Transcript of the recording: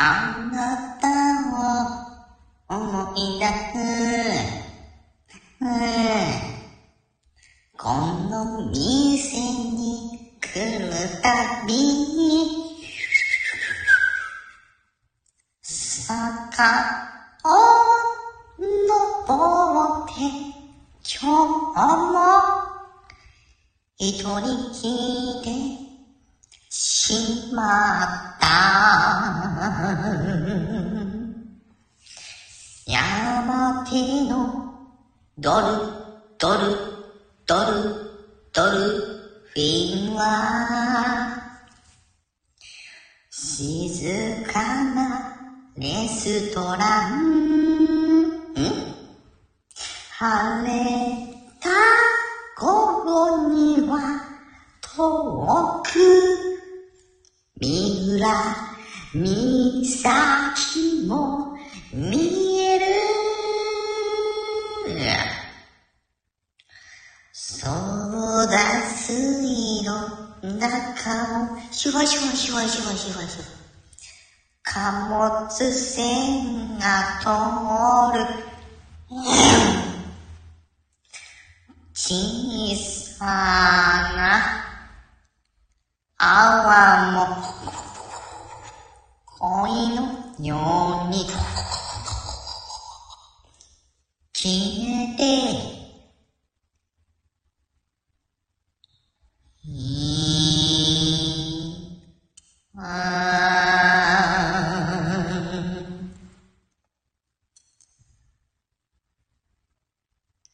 あなたを思い出す。この店に来るたびに、坂を登って今日も一人きりしまった。山手のドル、ドル、ドル、ドルフィンは、静かなレストラン。ん？晴れた頃には遠く。三浦岬も見える。そうだ水路中をシュワシュワシュワシュワシュワシュワ。貨物船が通る。小さな泡もおいのように。消えて